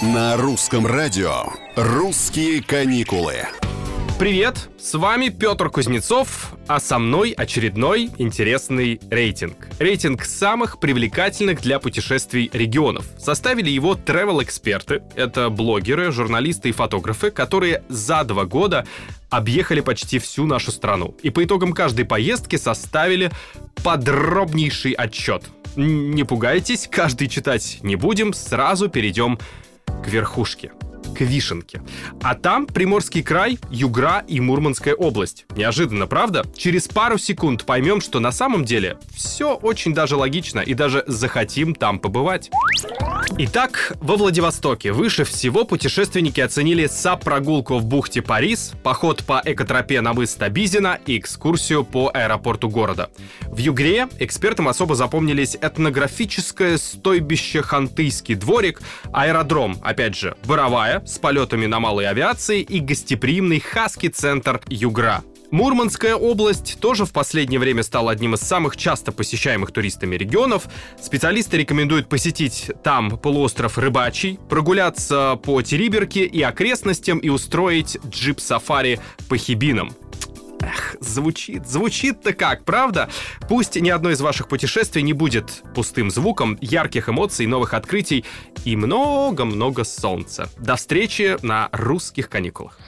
На русском радио «Русские каникулы». Привет, с вами Петр Кузнецов, а со мной очередной интересный рейтинг. Рейтинг самых привлекательных для путешествий регионов. Составили его travel-эксперты. Это блогеры, журналисты и фотографы, которые за два года объехали почти всю нашу страну. И по итогам каждой поездки составили подробнейший отчет. Не пугайтесь, каждый читать не будем, сразу перейдем к верхушке к Вишенке. А там Приморский край, Югра и Мурманская область. Неожиданно, правда? Через пару секунд поймем, что на самом деле все очень даже логично и даже захотим там побывать. Итак, во Владивостоке выше всего путешественники оценили САП-прогулку в бухте Парис, поход по экотропе на мыс Табизина и экскурсию по аэропорту города. В Югре экспертам особо запомнились этнографическое стойбище Хантыйский дворик, аэродром, опять же, Боровая, с полетами на малой авиации и гостеприимный Хаски-центр Югра. Мурманская область тоже в последнее время стала одним из самых часто посещаемых туристами регионов. Специалисты рекомендуют посетить там полуостров Рыбачий, прогуляться по Териберке и окрестностям и устроить джип-сафари по Хибинам. Эх, звучит, звучит-то как, правда? Пусть ни одно из ваших путешествий не будет пустым звуком, ярких эмоций, новых открытий и много-много солнца. До встречи на русских каникулах.